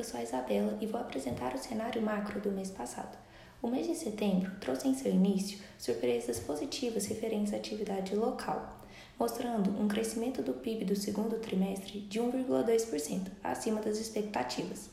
eu sou a Isabela e vou apresentar o cenário macro do mês passado. O mês de setembro trouxe em seu início surpresas positivas referentes à atividade local, mostrando um crescimento do PIB do segundo trimestre de 1,2%, acima das expectativas.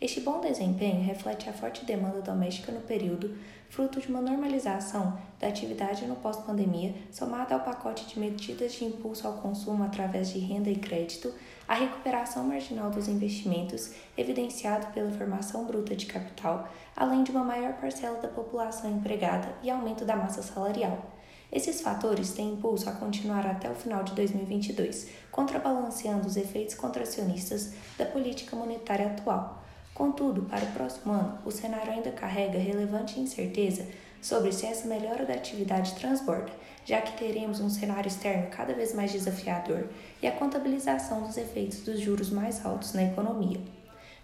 Este bom desempenho reflete a forte demanda doméstica no período, fruto de uma normalização da atividade no pós-pandemia, somada ao pacote de medidas de impulso ao consumo através de renda e crédito, a recuperação marginal dos investimentos, evidenciado pela formação bruta de capital, além de uma maior parcela da população empregada e aumento da massa salarial. Esses fatores têm impulso a continuar até o final de 2022, contrabalanceando os efeitos contracionistas da política monetária atual. Contudo, para o próximo ano, o cenário ainda carrega relevante incerteza sobre se essa melhora da atividade transborda, já que teremos um cenário externo cada vez mais desafiador e a contabilização dos efeitos dos juros mais altos na economia.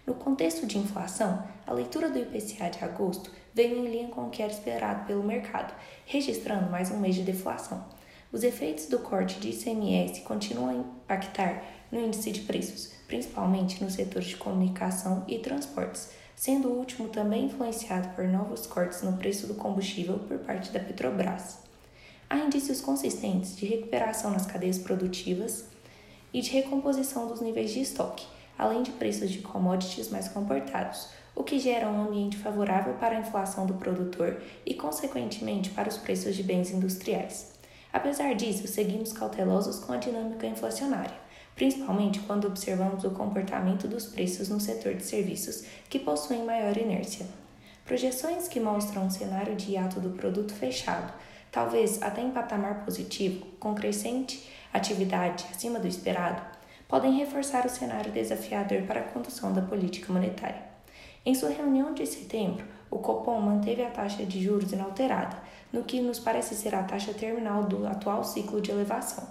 No contexto de inflação, a leitura do IPCA de agosto veio em linha com o que era esperado pelo mercado, registrando mais um mês de deflação. Os efeitos do corte de ICMS continuam a impactar no índice de preços, principalmente nos setores de comunicação e transportes, sendo o último também influenciado por novos cortes no preço do combustível por parte da Petrobras. Há indícios consistentes de recuperação nas cadeias produtivas e de recomposição dos níveis de estoque, além de preços de commodities mais comportados, o que gera um ambiente favorável para a inflação do produtor e, consequentemente, para os preços de bens industriais. Apesar disso, seguimos cautelosos com a dinâmica inflacionária, principalmente quando observamos o comportamento dos preços no setor de serviços, que possuem maior inércia. Projeções que mostram um cenário de hiato do produto fechado, talvez até em patamar positivo, com crescente atividade acima do esperado, podem reforçar o cenário desafiador para a condução da política monetária. Em sua reunião de setembro, o Copom manteve a taxa de juros inalterada, no que nos parece ser a taxa terminal do atual ciclo de elevação.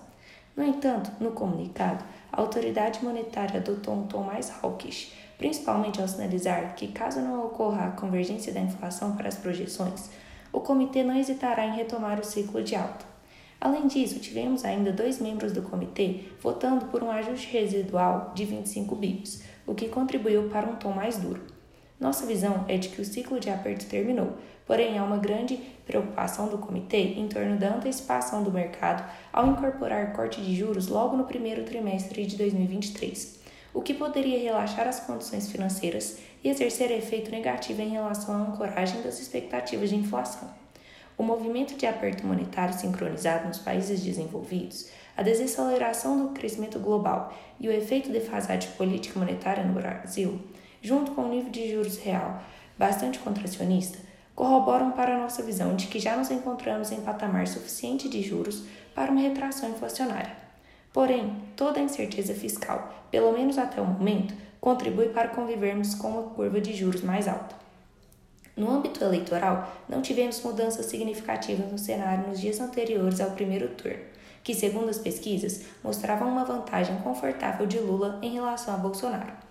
No entanto, no comunicado, a autoridade monetária adotou um tom mais hawkish, principalmente ao sinalizar que, caso não ocorra a convergência da inflação para as projeções, o comitê não hesitará em retomar o ciclo de alta. Além disso, tivemos ainda dois membros do comitê votando por um ajuste residual de 25 bips, o que contribuiu para um tom mais duro. Nossa visão é de que o ciclo de aperto terminou, porém há uma grande preocupação do comitê em torno da antecipação do mercado ao incorporar corte de juros logo no primeiro trimestre de 2023, o que poderia relaxar as condições financeiras e exercer efeito negativo em relação à ancoragem das expectativas de inflação. O movimento de aperto monetário sincronizado nos países desenvolvidos, a desaceleração do crescimento global e o efeito defasagem política monetária no Brasil junto com o nível de juros real bastante contracionista, corroboram para a nossa visão de que já nos encontramos em patamar suficiente de juros para uma retração inflacionária. Porém, toda a incerteza fiscal, pelo menos até o momento, contribui para convivermos com uma curva de juros mais alta. No âmbito eleitoral, não tivemos mudanças significativas no cenário nos dias anteriores ao primeiro turno, que, segundo as pesquisas, mostravam uma vantagem confortável de Lula em relação a Bolsonaro.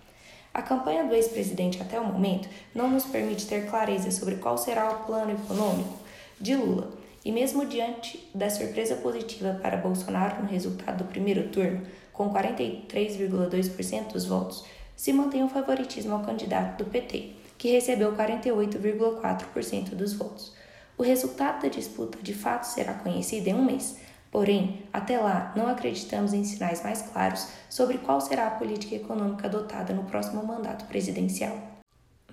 A campanha do ex-presidente até o momento não nos permite ter clareza sobre qual será o plano econômico de Lula, e mesmo diante da surpresa positiva para Bolsonaro no resultado do primeiro turno, com 43,2% dos votos, se mantém o favoritismo ao candidato do PT, que recebeu 48,4% dos votos. O resultado da disputa de fato será conhecido em um mês, Porém, até lá, não acreditamos em sinais mais claros sobre qual será a política econômica adotada no próximo mandato presidencial.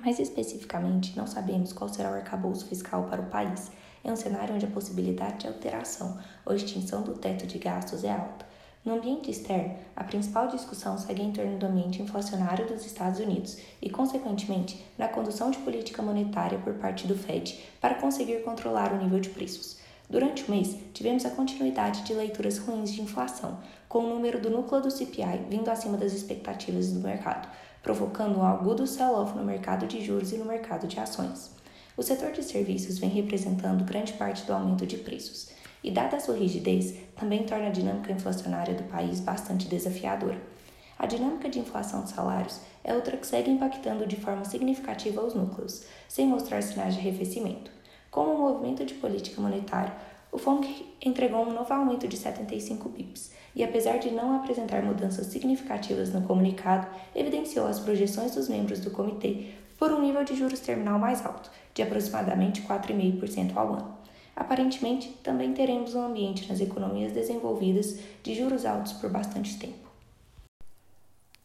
Mais especificamente, não sabemos qual será o arcabouço fiscal para o país, em um cenário onde a possibilidade de alteração ou extinção do teto de gastos é alta. No ambiente externo, a principal discussão segue em torno do ambiente inflacionário dos Estados Unidos e, consequentemente, na condução de política monetária por parte do Fed para conseguir controlar o nível de preços. Durante o mês, tivemos a continuidade de leituras ruins de inflação, com o número do núcleo do CPI vindo acima das expectativas do mercado, provocando um agudo sell-off no mercado de juros e no mercado de ações. O setor de serviços vem representando grande parte do aumento de preços, e dada a sua rigidez, também torna a dinâmica inflacionária do país bastante desafiadora. A dinâmica de inflação de salários é outra que segue impactando de forma significativa os núcleos, sem mostrar sinais de arrefecimento. Como movimento de política monetária, O FONC entregou um novo aumento de 75 bips e, apesar de não apresentar mudanças significativas no comunicado, evidenciou as projeções dos membros do comitê por um nível de juros terminal mais alto, de aproximadamente 4,5% ao ano. Aparentemente, também teremos um ambiente nas economias desenvolvidas de juros altos por bastante tempo.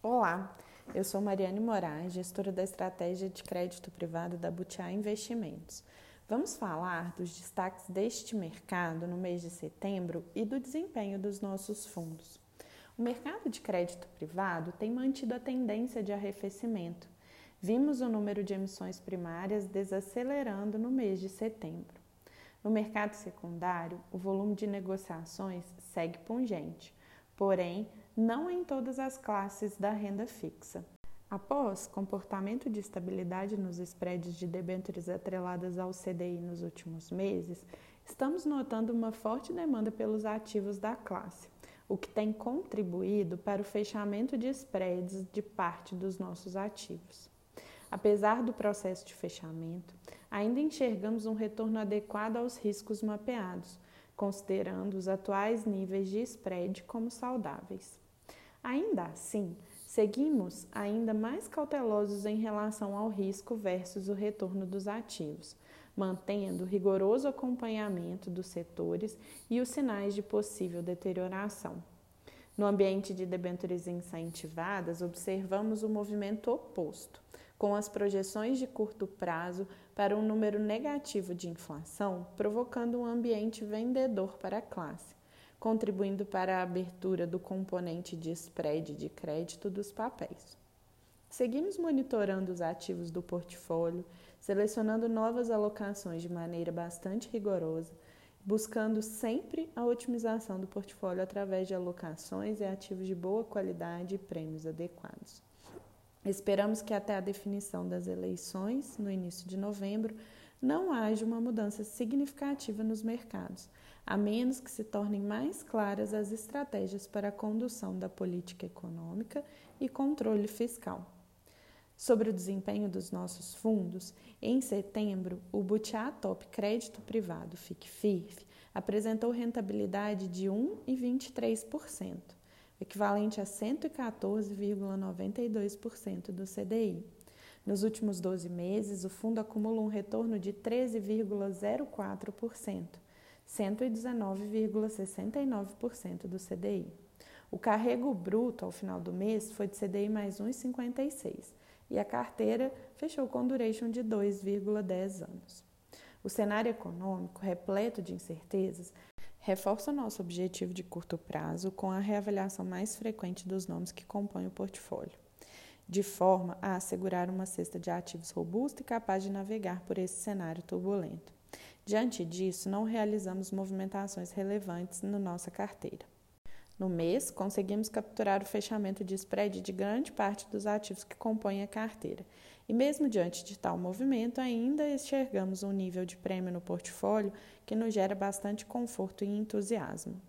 Olá, eu sou Mariane Moraes, gestora da estratégia de crédito privado da Butiá Investimentos. Vamos falar dos destaques deste mercado no mês de setembro e do desempenho dos nossos fundos. O mercado de crédito privado tem mantido a tendência de arrefecimento. Vimos o número de emissões primárias desacelerando no mês de setembro. No mercado secundário, o volume de negociações segue pungente, porém, não em todas as classes da renda fixa. Após comportamento de estabilidade nos spreads de debêntures atreladas ao CDI nos últimos meses, estamos notando uma forte demanda pelos ativos da classe, o que tem contribuído para o fechamento de spreads de parte dos nossos ativos. Apesar do processo de fechamento, ainda enxergamos um retorno adequado aos riscos mapeados, considerando os atuais níveis de spread como saudáveis. Ainda assim, seguimos ainda mais cautelosos em relação ao risco versus o retorno dos ativos, mantendo rigoroso acompanhamento dos setores e os sinais de possível deterioração. No ambiente de debêntures incentivadas, observamos o movimento oposto, com as projeções de curto prazo para um número negativo de inflação, provocando um ambiente vendedor para a classe contribuindo para a abertura do componente de spread de crédito dos papéis. Seguimos monitorando os ativos do portfólio, selecionando novas alocações de maneira bastante rigorosa, buscando sempre a otimização do portfólio através de alocações e ativos de boa qualidade e prêmios adequados. Esperamos que até a definição das eleições, no início de novembro, não haja uma mudança significativa nos mercados, a menos que se tornem mais claras as estratégias para a condução da política econômica e controle fiscal. Sobre o desempenho dos nossos fundos, em setembro, o Butiá Top Crédito Privado FICFIRF apresentou rentabilidade de 1,23%, equivalente a 114,92% do CDI. Nos últimos 12 meses, o fundo acumula um retorno de 13,04%, 119,69% do CDI. O carrego bruto ao final do mês foi de CDI mais 1,56 e a carteira fechou com duration de 2,10 anos. O cenário econômico, repleto de incertezas, reforça o nosso objetivo de curto prazo com a reavaliação mais frequente dos nomes que compõem o portfólio, de forma a assegurar uma cesta de ativos robusta e capaz de navegar por esse cenário turbulento. Diante disso, não realizamos movimentações relevantes na nossa carteira. No mês, conseguimos capturar o fechamento de spread de grande parte dos ativos que compõem a carteira. E mesmo diante de tal movimento, ainda enxergamos um nível de prêmio no portfólio que nos gera bastante conforto e entusiasmo.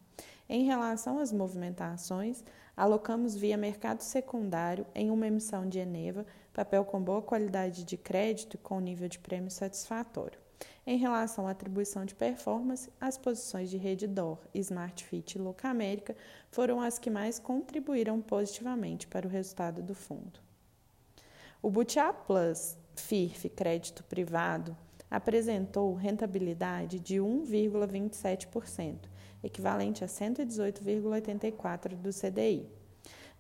Em relação às movimentações, alocamos via mercado secundário em uma emissão de Eneva, papel com boa qualidade de crédito e com nível de prêmio satisfatório. Em relação à atribuição de performance, as posições de Redditor, SmartFit e Locamérica foram as que mais contribuíram positivamente para o resultado do fundo. O Butiá Plus FIRF Crédito Privado apresentou rentabilidade de 1,27%, equivalente a 118,84% do CDI.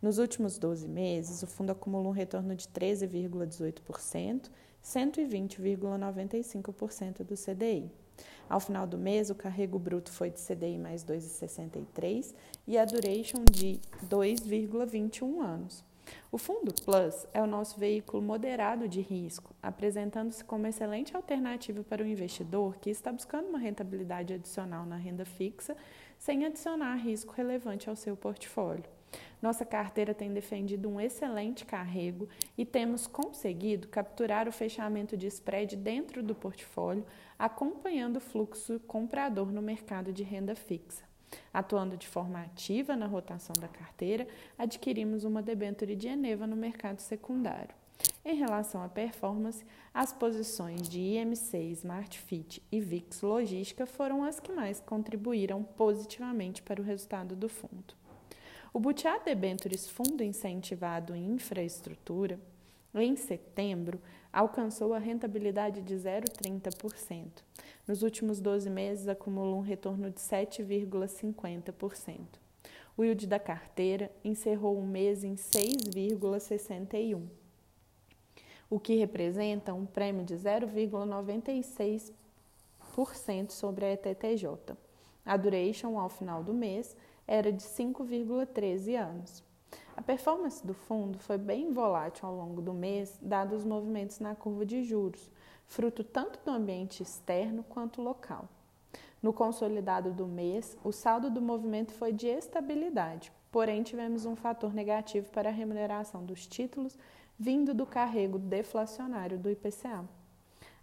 Nos últimos 12 meses, o fundo acumulou um retorno de 13,18%, 120,95% do CDI. Ao final do mês, o carrego bruto foi de CDI mais 2,63 e a duration de 2,21 anos. O Fundo Plus é o nosso veículo moderado de risco, apresentando-se como excelente alternativa para o investidor que está buscando uma rentabilidade adicional na renda fixa sem adicionar risco relevante ao seu portfólio. Nossa carteira tem defendido um excelente carrego e temos conseguido capturar o fechamento de spread dentro do portfólio, acompanhando o fluxo comprador no mercado de renda fixa. Atuando de forma ativa na rotação da carteira, adquirimos uma debênture de Eneva no mercado secundário. Em relação à performance, as posições de IMC, Smart Fit e VIX Logística foram as que mais contribuíram positivamente para o resultado do fundo. O Butiá Debentures Fundo Incentivado em Infraestrutura, em setembro, alcançou a rentabilidade de 0,30%. Nos últimos 12 meses, acumulou um retorno de 7,50%. O yield da carteira encerrou o mês em 6,61%, o que representa um prêmio de 0,96% sobre a ETTJ. A duration ao final do mês era de 5,13 anos. A performance do fundo foi bem volátil ao longo do mês, dados os movimentos na curva de juros, fruto tanto do ambiente externo quanto local. No consolidado do mês, o saldo do movimento foi de estabilidade, porém tivemos um fator negativo para a remuneração dos títulos vindo do carrego deflacionário do IPCA.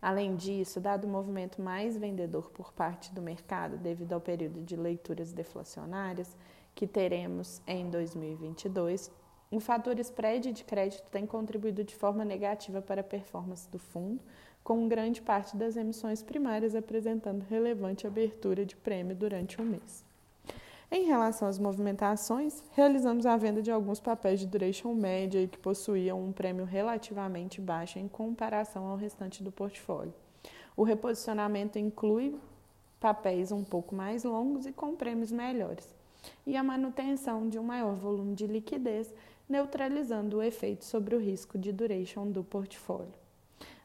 Além disso, dado o movimento mais vendedor por parte do mercado devido ao período de leituras deflacionárias que teremos em 2022, o fator spread de crédito tem contribuído de forma negativa para a performance do fundo, com grande parte das emissões primárias apresentando relevante abertura de prêmio durante o mês. Em relação às movimentações, realizamos a venda de alguns papéis de duration média que possuíam um prêmio relativamente baixo em comparação ao restante do portfólio. O reposicionamento inclui papéis um pouco mais longos e com prêmios melhores, e a manutenção de um maior volume de liquidez, neutralizando o efeito sobre o risco de duration do portfólio.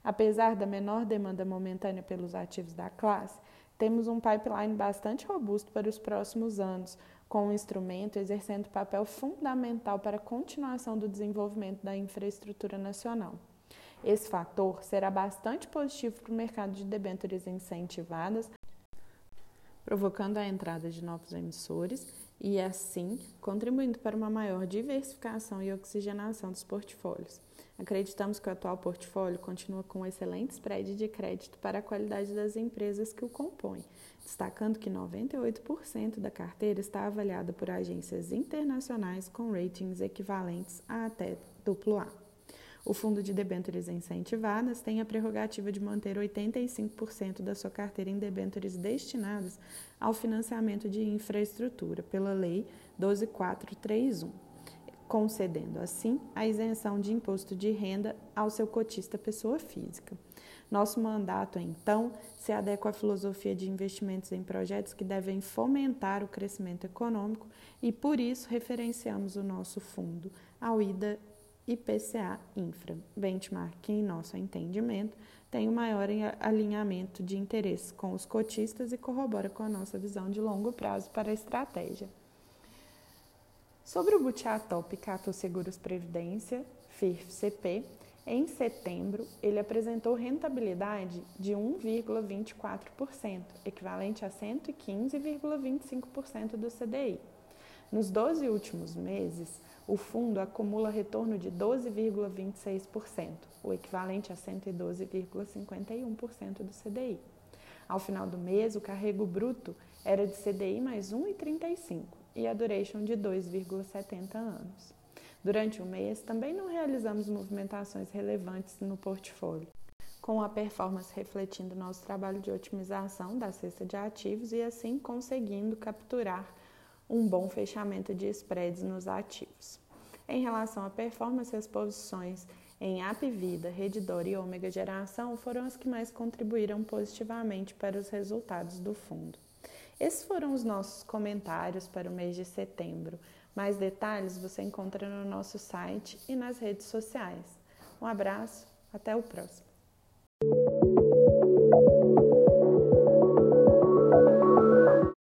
Apesar da menor demanda momentânea pelos ativos da classe, temos um pipeline bastante robusto para os próximos anos, com o instrumento exercendo papel fundamental para a continuação do desenvolvimento da infraestrutura nacional. Esse fator será bastante positivo para o mercado de debêntures incentivadas, provocando a entrada de novos emissores e, assim, contribuindo para uma maior diversificação e oxigenação dos portfólios. Acreditamos que o atual portfólio continua com um excelente spread de crédito para a qualidade das empresas que o compõem, destacando que 98% da carteira está avaliada por agências internacionais com ratings equivalentes a até AA. O fundo de debêntures incentivadas tem a prerrogativa de manter 85% da sua carteira em debêntures destinadas ao financiamento de infraestrutura pela Lei 12431 concedendo assim a isenção de imposto de renda ao seu cotista pessoa física. Nosso mandato, então, se adequa à filosofia de investimentos em projetos que devem fomentar o crescimento econômico e, por isso, referenciamos o nosso fundo ao IDA IPCA Infra, benchmark que, em nosso entendimento, tem o maior alinhamento de interesses com os cotistas e corrobora com a nossa visão de longo prazo para a estratégia. Sobre o Butiá Top Cato Seguros Previdência, FIRF-CP, em setembro, ele apresentou rentabilidade de 1,24%, equivalente a 115,25% do CDI. Nos 12 últimos meses, o fundo acumula retorno de 12,26%, o equivalente a 112,51% do CDI. Ao final do mês, o carrego bruto era de CDI mais 1,35 e a duration de 2,70 anos. Durante o mês, também não realizamos movimentações relevantes no portfólio, com a performance refletindo nosso trabalho de otimização da cesta de ativos e assim conseguindo capturar um bom fechamento de spreads nos ativos. Em relação à performance, as posições em Apvida, Redditor e Ômega Geração foram as que mais contribuíram positivamente para os resultados do fundo. Esses foram os nossos comentários para o mês de setembro. Mais detalhes você encontra no nosso site e nas redes sociais. Um abraço, até o próximo.